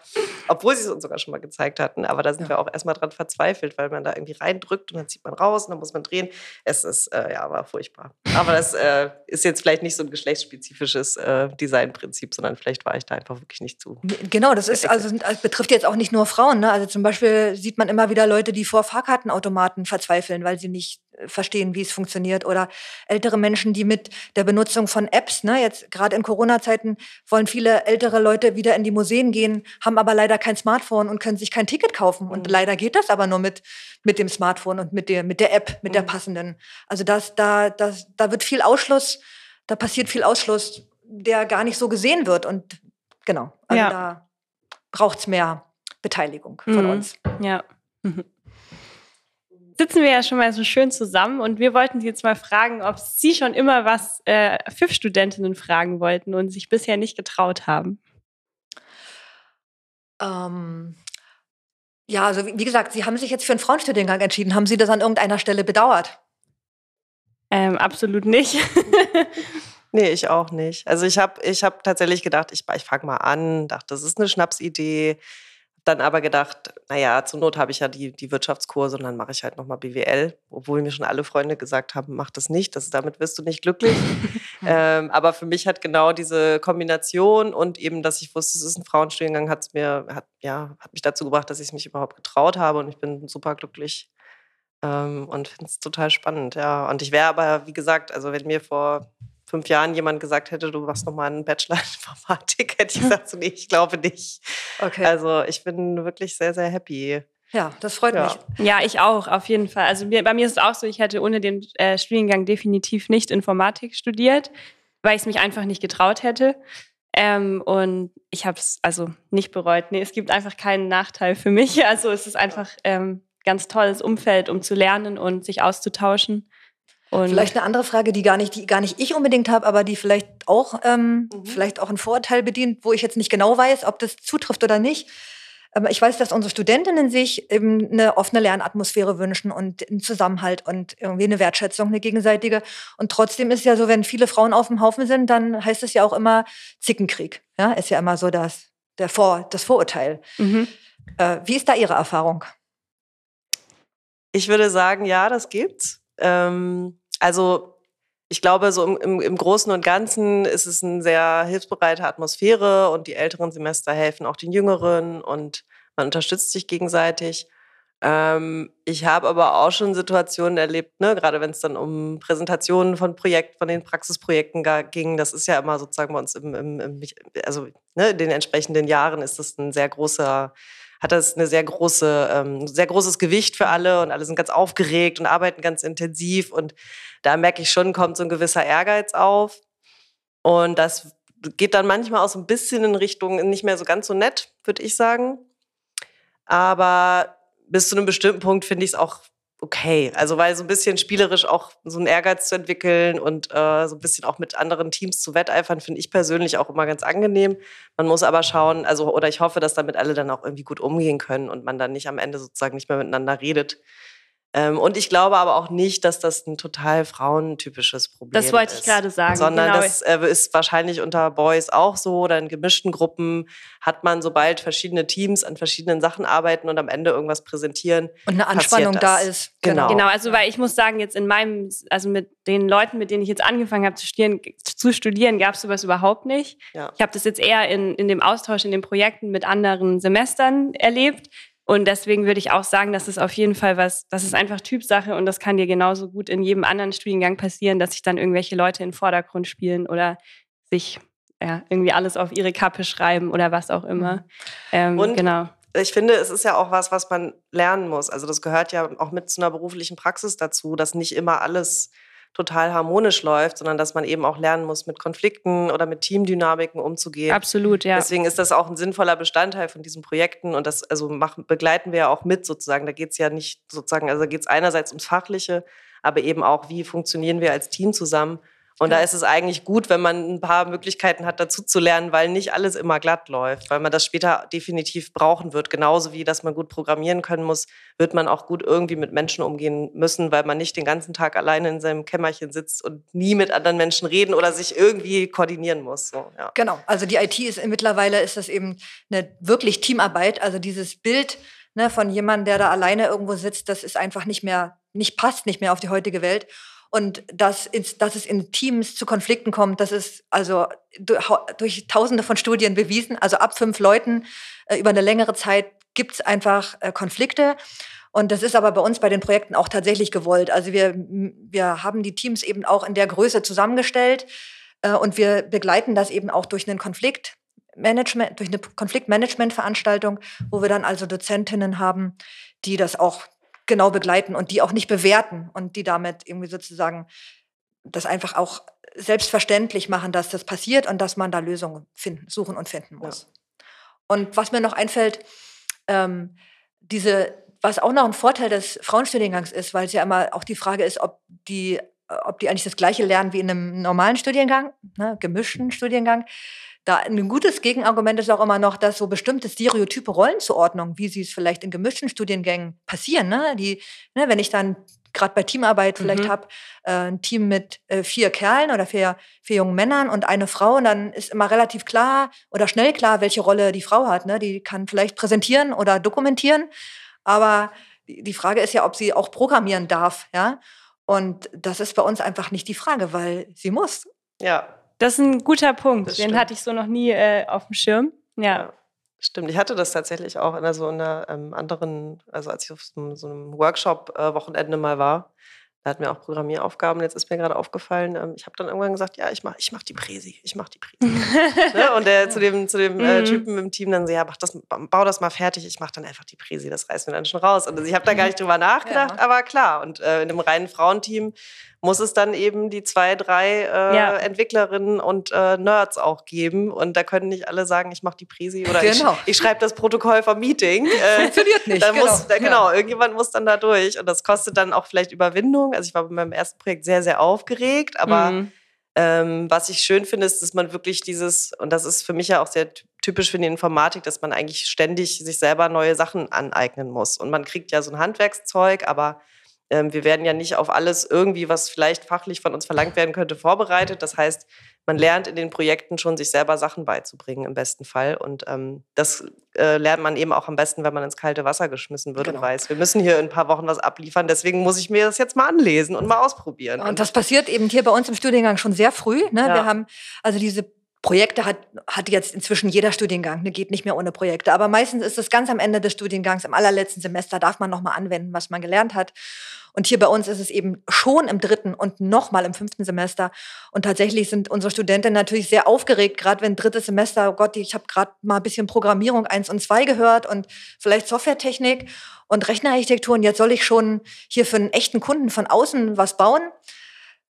obwohl Sie es uns sogar schon mal gezeigt hatten, aber da sind ja. wir auch erstmal dran verzweifelt, weil man da irgendwie reindrückt und dann zieht man raus und dann muss man drehen. Es ist, äh, ja, war furchtbar. Aber das äh, ist jetzt vielleicht nicht so ein geschlechtsspezifisches äh, Designprinzip, sondern vielleicht war ich da einfach wirklich nicht zu. Genau, das ist, also, das betrifft jetzt auch nicht nur Frauen. Ne? Also zum Beispiel sieht man immer wieder Leute, die vor Fahrkartenautomaten verzweifeln, weil sie nicht verstehen, wie es funktioniert. Oder ältere Menschen, die mit der Benutzung von Apps, ne, jetzt gerade in Corona-Zeiten wollen viele ältere Leute wieder in die Museen gehen, haben aber leider kein Smartphone und können sich kein Ticket kaufen. Mhm. Und leider geht das aber nur mit, mit dem Smartphone und mit der, mit der App, mit mhm. der passenden. Also das, da, das, da wird viel Ausschluss, da passiert viel Ausschluss, der gar nicht so gesehen wird. Und genau, also ja. da braucht es mehr Beteiligung von mhm. uns. Ja. Sitzen wir ja schon mal so schön zusammen und wir wollten Sie jetzt mal fragen, ob Sie schon immer was äh, FIF-Studentinnen fragen wollten und sich bisher nicht getraut haben. Ähm, ja, also wie, wie gesagt, Sie haben sich jetzt für einen Frauenstudiengang entschieden. Haben Sie das an irgendeiner Stelle bedauert? Ähm, absolut nicht. nee, ich auch nicht. Also ich habe ich hab tatsächlich gedacht, ich, ich fange mal an, dachte, das ist eine Schnapsidee dann aber gedacht, naja, zur Not habe ich ja die, die Wirtschaftskurse und dann mache ich halt nochmal BWL, obwohl mir schon alle Freunde gesagt haben, mach das nicht, das, damit wirst du nicht glücklich. ähm, aber für mich hat genau diese Kombination und eben, dass ich wusste, es ist ein Frauenstudiengang, hat's mir, hat, ja, hat mich dazu gebracht, dass ich mich überhaupt getraut habe und ich bin super glücklich ähm, und finde es total spannend, ja. Und ich wäre aber, wie gesagt, also wenn mir vor fünf Jahren jemand gesagt hätte, du machst nochmal einen Bachelor in Informatik, hätte ich gesagt, so, nee, ich glaube nicht. Okay. Also ich bin wirklich sehr, sehr happy. Ja, das freut ja. mich. Ja, ich auch, auf jeden Fall. Also mir, bei mir ist es auch so, ich hätte ohne den äh, Studiengang definitiv nicht Informatik studiert, weil ich es mich einfach nicht getraut hätte. Ähm, und ich habe es also nicht bereut. Nee, es gibt einfach keinen Nachteil für mich. Also es ist einfach ähm, ganz tolles Umfeld, um zu lernen und sich auszutauschen. Und vielleicht eine andere Frage, die gar nicht, die gar nicht ich unbedingt habe, aber die vielleicht auch, ähm, mhm. vielleicht auch ein Vorurteil bedient, wo ich jetzt nicht genau weiß, ob das zutrifft oder nicht. ich weiß, dass unsere Studentinnen sich eben eine offene Lernatmosphäre wünschen und einen Zusammenhalt und irgendwie eine Wertschätzung, eine gegenseitige. Und trotzdem ist ja so, wenn viele Frauen auf dem Haufen sind, dann heißt es ja auch immer Zickenkrieg. Ja, ist ja immer so das, der Vor, das Vorurteil. Mhm. Äh, wie ist da Ihre Erfahrung? Ich würde sagen, ja, das gibt's. Ähm, also ich glaube, so im, im, im, Großen und Ganzen ist es eine sehr hilfsbereite Atmosphäre und die älteren Semester helfen auch den jüngeren und man unterstützt sich gegenseitig. Ähm, ich habe aber auch schon Situationen erlebt, ne, gerade wenn es dann um Präsentationen von Projekten, von den Praxisprojekten ging. Das ist ja immer sozusagen bei uns im, im also ne, in den entsprechenden Jahren ist das ein sehr großer hat das eine sehr große, ähm, sehr großes Gewicht für alle und alle sind ganz aufgeregt und arbeiten ganz intensiv und da merke ich schon, kommt so ein gewisser Ehrgeiz auf und das geht dann manchmal auch so ein bisschen in Richtung nicht mehr so ganz so nett, würde ich sagen. Aber bis zu einem bestimmten Punkt finde ich es auch okay. Also weil so ein bisschen spielerisch auch so einen Ehrgeiz zu entwickeln und äh, so ein bisschen auch mit anderen Teams zu wetteifern, finde ich persönlich auch immer ganz angenehm. Man muss aber schauen, also oder ich hoffe, dass damit alle dann auch irgendwie gut umgehen können und man dann nicht am Ende sozusagen nicht mehr miteinander redet. Ähm, und ich glaube aber auch nicht, dass das ein total frauentypisches Problem ist. Das wollte ich gerade sagen. Sondern genau. das äh, ist wahrscheinlich unter Boys auch so oder in gemischten Gruppen hat man, sobald verschiedene Teams an verschiedenen Sachen arbeiten und am Ende irgendwas präsentieren. Und eine Anspannung da ist. Genau. Genau, also weil ich muss sagen, jetzt in meinem, also mit den Leuten, mit denen ich jetzt angefangen habe zu studieren, zu studieren gab es sowas überhaupt nicht. Ja. Ich habe das jetzt eher in, in dem Austausch, in den Projekten mit anderen Semestern erlebt. Und deswegen würde ich auch sagen, dass es auf jeden Fall was, das ist einfach Typsache und das kann dir genauso gut in jedem anderen Studiengang passieren, dass sich dann irgendwelche Leute in den Vordergrund spielen oder sich ja, irgendwie alles auf ihre Kappe schreiben oder was auch immer. Mhm. Ähm, und genau. Ich finde, es ist ja auch was, was man lernen muss. Also das gehört ja auch mit zu einer beruflichen Praxis dazu, dass nicht immer alles total harmonisch läuft, sondern dass man eben auch lernen muss, mit Konflikten oder mit Teamdynamiken umzugehen. Absolut, ja. Deswegen ist das auch ein sinnvoller Bestandteil von diesen Projekten und das also machen, begleiten wir ja auch mit sozusagen. Da geht es ja nicht sozusagen, also geht es einerseits ums Fachliche, aber eben auch, wie funktionieren wir als Team zusammen und da ist es eigentlich gut, wenn man ein paar Möglichkeiten hat, dazu zu lernen, weil nicht alles immer glatt läuft, weil man das später definitiv brauchen wird. Genauso wie, dass man gut programmieren können muss, wird man auch gut irgendwie mit Menschen umgehen müssen, weil man nicht den ganzen Tag alleine in seinem Kämmerchen sitzt und nie mit anderen Menschen reden oder sich irgendwie koordinieren muss. So, ja. Genau, also die IT ist mittlerweile ist das eben eine wirklich Teamarbeit. Also dieses Bild ne, von jemandem, der da alleine irgendwo sitzt, das ist einfach nicht mehr, nicht passt nicht mehr auf die heutige Welt. Und dass, ins, dass es in Teams zu Konflikten kommt, das ist also durch, tausende von Studien bewiesen. Also ab fünf Leuten äh, über eine längere Zeit gibt es einfach äh, Konflikte. Und das ist aber bei uns bei den Projekten auch tatsächlich gewollt. Also wir, wir haben die Teams eben auch in der Größe zusammengestellt äh, und wir begleiten das eben auch durch einen Konflikt. Management, durch eine Konfliktmanagement-Veranstaltung, wo wir dann also Dozentinnen haben, die das auch genau begleiten und die auch nicht bewerten und die damit irgendwie sozusagen das einfach auch selbstverständlich machen, dass das passiert und dass man da Lösungen finden, suchen und finden muss. Ja. Und was mir noch einfällt, ähm, diese, was auch noch ein Vorteil des Frauenstudiengangs ist, weil es ja immer auch die Frage ist, ob die, ob die eigentlich das Gleiche lernen wie in einem normalen Studiengang, ne, gemischten Studiengang. Da ein gutes Gegenargument ist auch immer noch, dass so bestimmte stereotype Rollenzuordnungen, wie sie es vielleicht in gemischten Studiengängen passieren, ne? die, ne, wenn ich dann gerade bei Teamarbeit vielleicht mhm. habe, äh, ein Team mit äh, vier Kerlen oder vier, vier jungen Männern und eine Frau, und dann ist immer relativ klar oder schnell klar, welche Rolle die Frau hat. Ne? Die kann vielleicht präsentieren oder dokumentieren, aber die Frage ist ja, ob sie auch programmieren darf, ja. Und das ist bei uns einfach nicht die Frage, weil sie muss. Ja, das ist ein guter Punkt. Den hatte ich so noch nie äh, auf dem Schirm. Ja. ja. Stimmt, ich hatte das tatsächlich auch in so einer ähm, anderen, also als ich auf so, so einem Workshop-Wochenende äh, mal war, da hatten wir auch Programmieraufgaben. Jetzt ist mir gerade aufgefallen, ähm, ich habe dann irgendwann gesagt, ja, ich mache ich mach die Präsi, ich mache die Präsi. ne? Und der zu dem, zu dem äh, mhm. Typen im Team dann so, ja, mach das, bau das mal fertig, ich mache dann einfach die Präsi, das reißt mir dann schon raus. Und also ich habe da gar nicht drüber nachgedacht, ja. aber klar. Und äh, in einem reinen Frauenteam muss es dann eben die zwei, drei äh, ja. Entwicklerinnen und äh, Nerds auch geben. Und da können nicht alle sagen, ich mache die Präsi oder genau. ich, ich schreibe das Protokoll vom Meeting. Äh, Funktioniert nicht. Genau. Muss, da, genau, ja. irgendjemand muss dann da durch. Und das kostet dann auch vielleicht Überwindung. Also ich war bei meinem ersten Projekt sehr, sehr aufgeregt, aber mhm Ähm, was ich schön finde, ist, dass man wirklich dieses, und das ist für mich ja auch sehr typisch für die Informatik, dass man eigentlich ständig sich selber neue Sachen aneignen muss. Und man kriegt ja so ein Handwerkszeug, aber wir werden ja nicht auf alles irgendwie, was vielleicht fachlich von uns verlangt werden könnte, vorbereitet. Das heißt, man lernt in den Projekten schon, sich selber Sachen beizubringen im besten Fall. Und ähm, das äh, lernt man eben auch am besten, wenn man ins kalte Wasser geschmissen wird genau. und weiß, wir müssen hier in ein paar Wochen was abliefern. Deswegen muss ich mir das jetzt mal anlesen und mal ausprobieren. Und das passiert eben hier bei uns im Studiengang schon sehr früh. Ne? Ja. Wir haben also diese Projekte hat, hat jetzt inzwischen jeder Studiengang, ne, geht nicht mehr ohne Projekte. Aber meistens ist es ganz am Ende des Studiengangs, im allerletzten Semester, darf man nochmal anwenden, was man gelernt hat. Und hier bei uns ist es eben schon im dritten und nochmal im fünften Semester. Und tatsächlich sind unsere Studenten natürlich sehr aufgeregt, gerade wenn drittes Semester, oh Gott, ich habe gerade mal ein bisschen Programmierung eins und zwei gehört und vielleicht Softwaretechnik und Rechnerarchitektur. Und jetzt soll ich schon hier für einen echten Kunden von außen was bauen.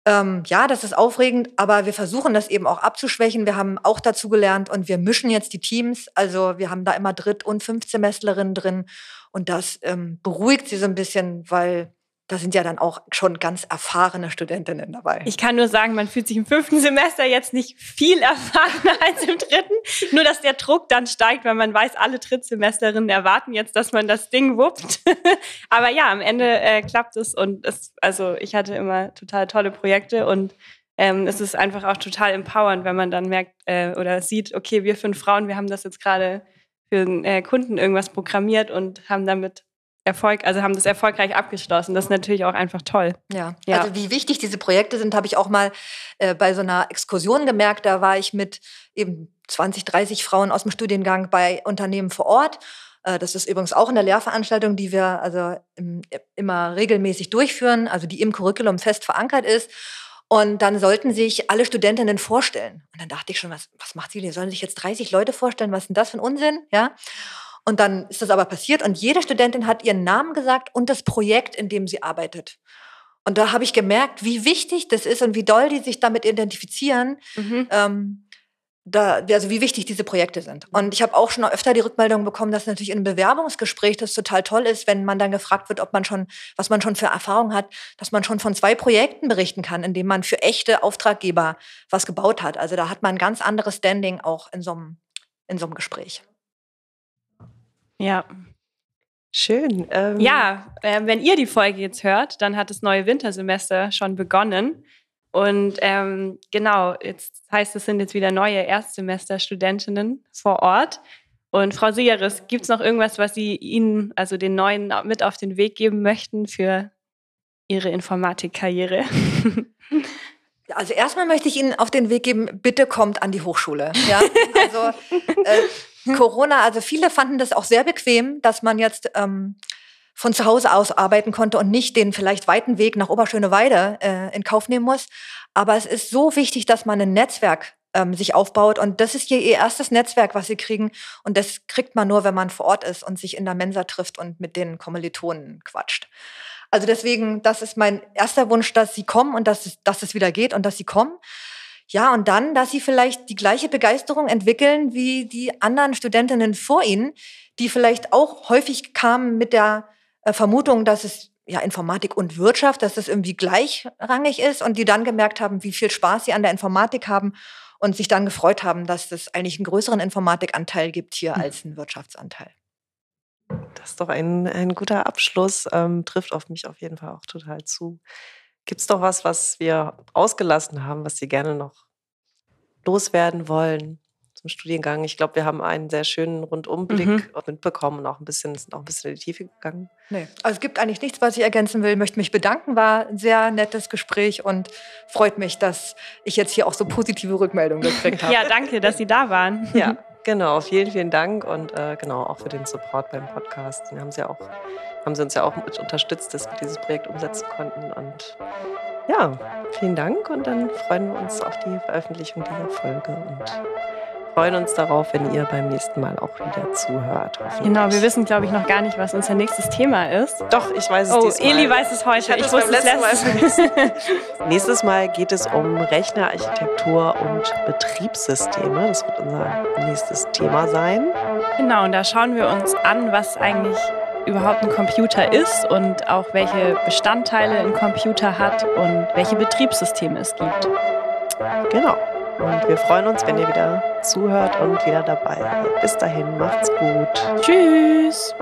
Ähm, ja, das ist aufregend, aber wir versuchen das eben auch abzuschwächen. Wir haben auch dazu gelernt und wir mischen jetzt die Teams. Also wir haben da immer Dritt- und Fünftsemestlerinnen drin und das ähm, beruhigt sie so ein bisschen, weil da sind ja dann auch schon ganz erfahrene Studentinnen dabei. Ich kann nur sagen, man fühlt sich im fünften Semester jetzt nicht viel erfahrener als im dritten. Nur, dass der Druck dann steigt, weil man weiß, alle Drittsemesterinnen erwarten jetzt, dass man das Ding wuppt. Aber ja, am Ende äh, klappt es und es, also ich hatte immer total tolle Projekte und ähm, es ist einfach auch total empowernd, wenn man dann merkt äh, oder sieht, okay, wir fünf Frauen, wir haben das jetzt gerade für einen äh, Kunden irgendwas programmiert und haben damit Erfolg, also haben das erfolgreich abgeschlossen. Das ist natürlich auch einfach toll. Ja, ja. also wie wichtig diese Projekte sind, habe ich auch mal äh, bei so einer Exkursion gemerkt. Da war ich mit eben 20, 30 Frauen aus dem Studiengang bei Unternehmen vor Ort. Äh, das ist übrigens auch eine Lehrveranstaltung, die wir also im, immer regelmäßig durchführen, also die im Curriculum fest verankert ist. Und dann sollten sich alle Studentinnen vorstellen. Und dann dachte ich schon, was, was macht sie? Die sollen sich jetzt 30 Leute vorstellen? Was ist denn das für ein Unsinn? Ja. Und dann ist das aber passiert und jede Studentin hat ihren Namen gesagt und das Projekt, in dem sie arbeitet. Und da habe ich gemerkt, wie wichtig das ist und wie doll die sich damit identifizieren. Mhm. Ähm, da, also wie wichtig diese Projekte sind. Und ich habe auch schon öfter die Rückmeldung bekommen, dass natürlich in einem Bewerbungsgespräch das total toll ist, wenn man dann gefragt wird, ob man schon, was man schon für Erfahrung hat, dass man schon von zwei Projekten berichten kann, in denen man für echte Auftraggeber was gebaut hat. Also da hat man ein ganz anderes Standing auch in so einem, in so einem Gespräch. Ja. Schön. Ähm ja, äh, wenn ihr die Folge jetzt hört, dann hat das neue Wintersemester schon begonnen. Und ähm, genau, jetzt heißt es sind jetzt wieder neue Erstsemesterstudentinnen vor Ort. Und Frau Siegeris, gibt es noch irgendwas, was Sie Ihnen, also den Neuen, mit auf den Weg geben möchten für Ihre Informatikkarriere? Also erstmal möchte ich Ihnen auf den Weg geben, bitte kommt an die Hochschule. Ja? Also äh, Corona, also viele fanden das auch sehr bequem, dass man jetzt ähm, von zu Hause aus arbeiten konnte und nicht den vielleicht weiten Weg nach Oberschöneweide äh, in Kauf nehmen muss. Aber es ist so wichtig, dass man ein Netzwerk ähm, sich aufbaut. Und das ist hier ihr erstes Netzwerk, was sie kriegen. Und das kriegt man nur, wenn man vor Ort ist und sich in der Mensa trifft und mit den Kommilitonen quatscht. Also deswegen, das ist mein erster Wunsch, dass sie kommen und dass es, dass es wieder geht und dass sie kommen. Ja, und dann, dass sie vielleicht die gleiche Begeisterung entwickeln wie die anderen Studentinnen vor ihnen, die vielleicht auch häufig kamen mit der äh, Vermutung, dass es ja Informatik und Wirtschaft, dass es irgendwie gleichrangig ist und die dann gemerkt haben, wie viel Spaß sie an der Informatik haben und sich dann gefreut haben, dass es eigentlich einen größeren Informatikanteil gibt hier hm. als einen Wirtschaftsanteil. Das ist doch ein, ein guter Abschluss, ähm, trifft auf mich auf jeden Fall auch total zu. Gibt es doch was, was wir ausgelassen haben, was Sie gerne noch loswerden wollen zum Studiengang? Ich glaube, wir haben einen sehr schönen Rundumblick mhm. mitbekommen und auch ein bisschen, sind auch ein bisschen in die Tiefe gegangen. Nee, also es gibt eigentlich nichts, was ich ergänzen will. Ich möchte mich bedanken, war ein sehr nettes Gespräch und freut mich, dass ich jetzt hier auch so positive Rückmeldungen gekriegt habe. Ja, danke, dass Sie da waren. Ja. Genau, vielen, vielen Dank und äh, genau auch für den Support beim Podcast. Den haben Sie auch, haben Sie uns ja auch mit unterstützt, dass wir dieses Projekt umsetzen konnten. Und ja, vielen Dank und dann freuen wir uns auf die Veröffentlichung dieser Folge und freuen uns darauf, wenn ihr beim nächsten Mal auch wieder zuhört. Genau, wir wissen, glaube ich, noch gar nicht, was unser nächstes Thema ist. Doch, ich weiß es oh, diesmal. Eli weiß es heute. Ich, ich wusste es letztes Mal. Nächstes Mal geht es um Rechnerarchitektur und Betriebssysteme. Das wird unser nächstes Thema sein. Genau, und da schauen wir uns an, was eigentlich überhaupt ein Computer ist und auch welche Bestandteile ein Computer hat und welche Betriebssysteme es gibt. Genau. Und wir freuen uns, wenn ihr wieder zuhört und wieder dabei seid. Bis dahin, macht's gut. Tschüss.